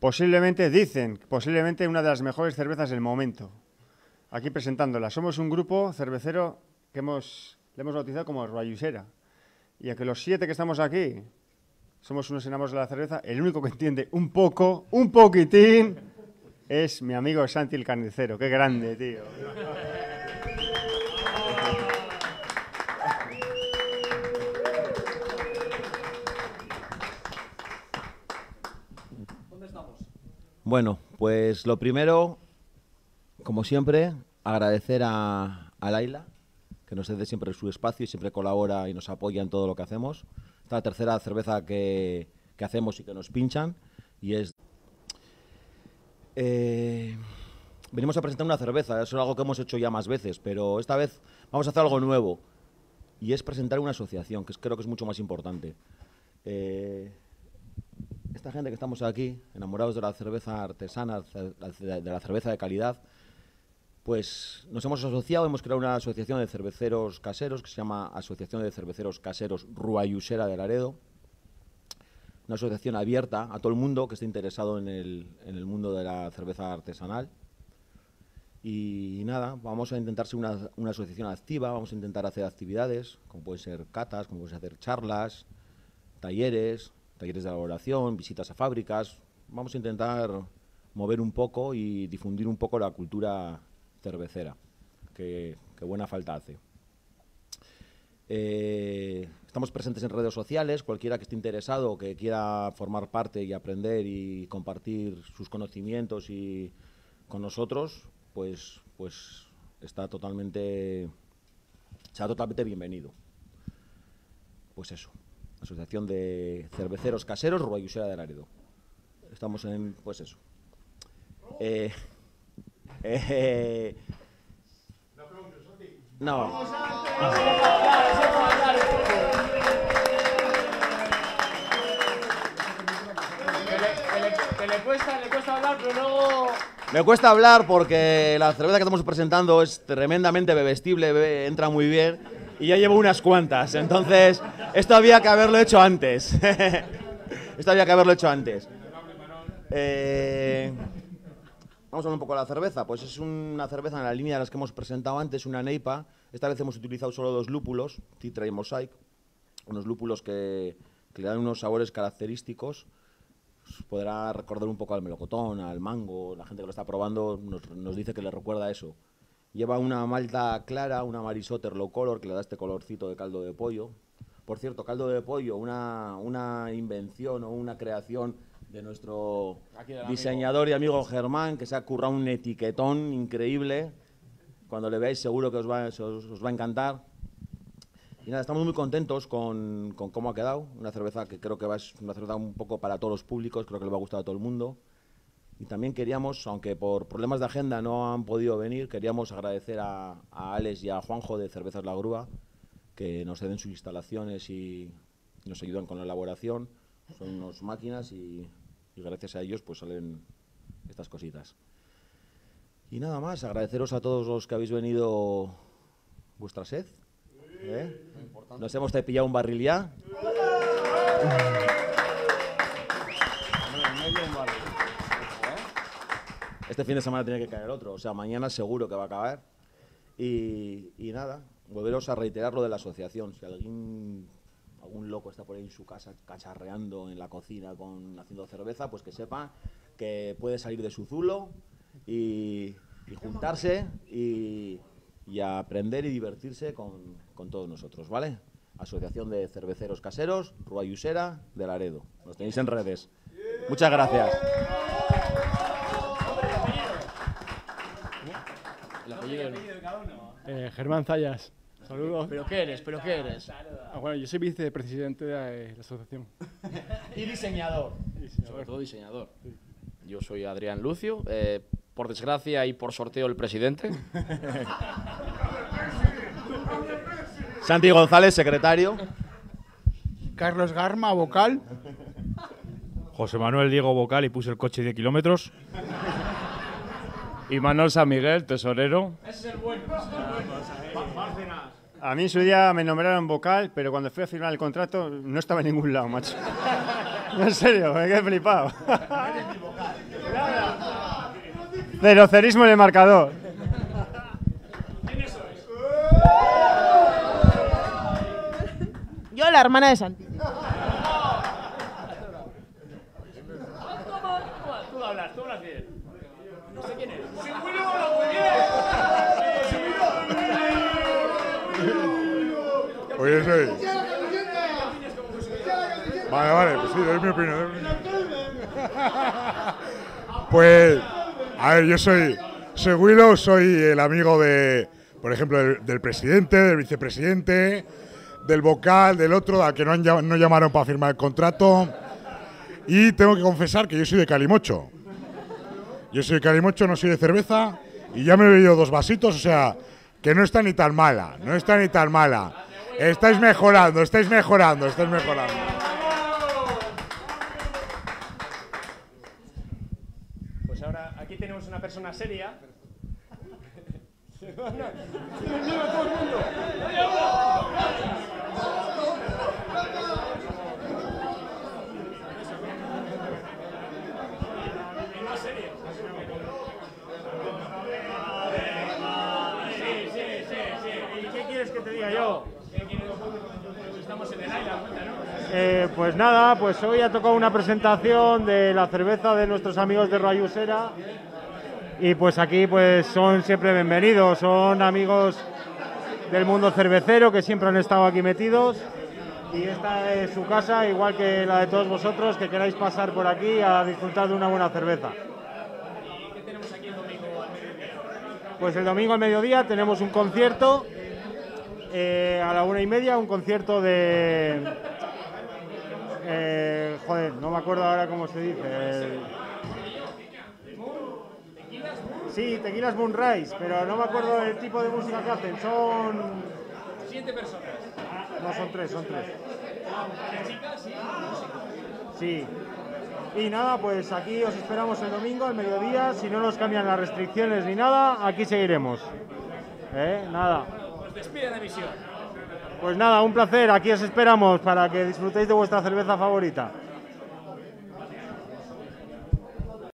posiblemente, dicen, posiblemente una de las mejores cervezas del momento. Aquí presentándola. Somos un grupo cervecero que hemos, le hemos bautizado como Rayusera. Y a que los siete que estamos aquí somos unos enamorados de la cerveza, el único que entiende un poco, un poquitín, es mi amigo Santi el Carnicero. Qué grande, tío. Bueno, pues lo primero, como siempre, agradecer a, a Laila, que nos cede siempre su espacio y siempre colabora y nos apoya en todo lo que hacemos. Esta es la tercera cerveza que, que hacemos y que nos pinchan, y es... Eh, venimos a presentar una cerveza, eso es algo que hemos hecho ya más veces, pero esta vez vamos a hacer algo nuevo, y es presentar una asociación, que creo que es mucho más importante. Eh, esta gente que estamos aquí, enamorados de la cerveza artesana, de la cerveza de calidad, pues nos hemos asociado, hemos creado una asociación de cerveceros caseros que se llama Asociación de Cerveceros Caseros Ruayusera de Laredo. Una asociación abierta a todo el mundo que esté interesado en el, en el mundo de la cerveza artesanal. Y nada, vamos a intentar ser una, una asociación activa, vamos a intentar hacer actividades, como pueden ser catas, como pueden ser charlas, talleres, talleres de elaboración, visitas a fábricas. Vamos a intentar mover un poco y difundir un poco la cultura cervecera, que, buena falta hace. Eh, estamos presentes en redes sociales, cualquiera que esté interesado, que quiera formar parte y aprender y compartir sus conocimientos y con nosotros, pues, pues está totalmente, será totalmente bienvenido. Pues eso, Asociación de Cerveceros Caseros Ruayusera de Laredo. Estamos en, pues eso. Eh, eh, no. Que le, cuesta, le cuesta hablar, pero luego... Me cuesta hablar porque la cerveza que estamos presentando es tremendamente bebestible, bebe- entra muy bien y ya llevo unas cuantas. Entonces, esto había que haberlo hecho antes. esto había que haberlo hecho antes. Eh, vamos a hablar un poco de la cerveza. Pues es una cerveza en la línea de las que hemos presentado antes, una Neipa. Esta vez hemos utilizado solo dos lúpulos, Citra y Mosaic. Unos lúpulos que, que le dan unos sabores característicos podrá recordar un poco al melocotón, al mango. La gente que lo está probando nos dice que le recuerda eso. Lleva una malta clara, una marisotter low color que le da este colorcito de caldo de pollo. Por cierto, caldo de pollo, una, una invención o una creación de nuestro diseñador y amigo Germán, que se ha currado un etiquetón increíble. Cuando le veáis seguro que os va, os, os va a encantar. Y nada, estamos muy contentos con, con cómo ha quedado. Una cerveza que creo que va, es una cerveza un poco para todos los públicos, creo que le va a gustar a todo el mundo. Y también queríamos, aunque por problemas de agenda no han podido venir, queríamos agradecer a, a Alex y a Juanjo de Cervezas La Grúa, que nos ceden sus instalaciones y nos ayudan con la elaboración. Son unas máquinas y, y gracias a ellos pues salen estas cositas. Y nada más, agradeceros a todos los que habéis venido vuestra sed. ¿eh? Nos hemos pillado un barril ya. Este fin de semana tiene que caer otro, o sea, mañana seguro que va a acabar. Y, nada, volveros a reiterar lo de la asociación. Si alguien, algún loco está por ahí en su casa cacharreando en la cocina con haciendo cerveza, pues que sepa que puede salir de su zulo y, juntarse y, aprender y divertirse con, con todos nosotros, ¿vale? Asociación de Cerveceros Caseros, Ruayusera de Laredo. Nos tenéis en redes. Muchas gracias. El apellido Eh, Germán Zayas. Saludos. ¿Pero qué eres? ¿Pero qué eres? Ah, bueno, yo soy vicepresidente de la asociación. Y diseñador. Sobre todo diseñador. Yo soy Adrián Lucio. eh, por desgracia y por sorteo el presidente. Santi González, secretario. Carlos Garma, vocal. José Manuel Diego Vocal y puse el coche 10 kilómetros. Y Manuel San Miguel, tesorero. A mí en su día me nombraron vocal, pero cuando fui a firmar el contrato no estaba en ningún lado, macho. No, en serio, me quedé flipado. Cerocerismo en el marcador. Yo, la hermana de Santi. Tú hablas, tú hablas bien. No sé quién es. Oye, soy. Vale, vale, pues sí, doy mi opinión. doy mi. Pues, a ver, yo soy, soy Willow, soy el amigo de, por ejemplo, del, presidente, del vicepresidente, del vocal, del otro, al que no, han no llamaron para firmar el contrato. Y tengo que confesar que yo soy de Calimocho. Yo soy de Calimocho, no soy de cerveza. Y ya me he bebido dos vasitos, o sea, que no está ni tan mala, no está ni tan mala. Estáis mejorando, estáis mejorando, estáis mejorando. Pues ahora aquí tenemos una persona seria. Sí, sí, sí, sí. ¿Y qué quieres que te diga yo? Eh, pues nada, pues hoy ha tocado una presentación de la cerveza de nuestros amigos de Rayusera y pues aquí pues son siempre bienvenidos, son amigos del mundo cervecero que siempre han estado aquí metidos. Y esta es su casa, igual que la de todos vosotros que queráis pasar por aquí a disfrutar de una buena cerveza. Pues el domingo al mediodía tenemos un concierto eh, a la una y media, un concierto de. eh, joder, no me acuerdo ahora cómo se dice. el- Sí, Tequilas Moonrise, pero no me acuerdo el tipo de música que hacen. Son. Siete personas. No, son tres, son tres. Sí. Y nada, pues aquí os esperamos el domingo al mediodía. Si no nos cambian las restricciones ni nada, aquí seguiremos. ¿Eh? Nada. Despide la misión. Pues nada, un placer. Aquí os esperamos para que disfrutéis de vuestra cerveza favorita.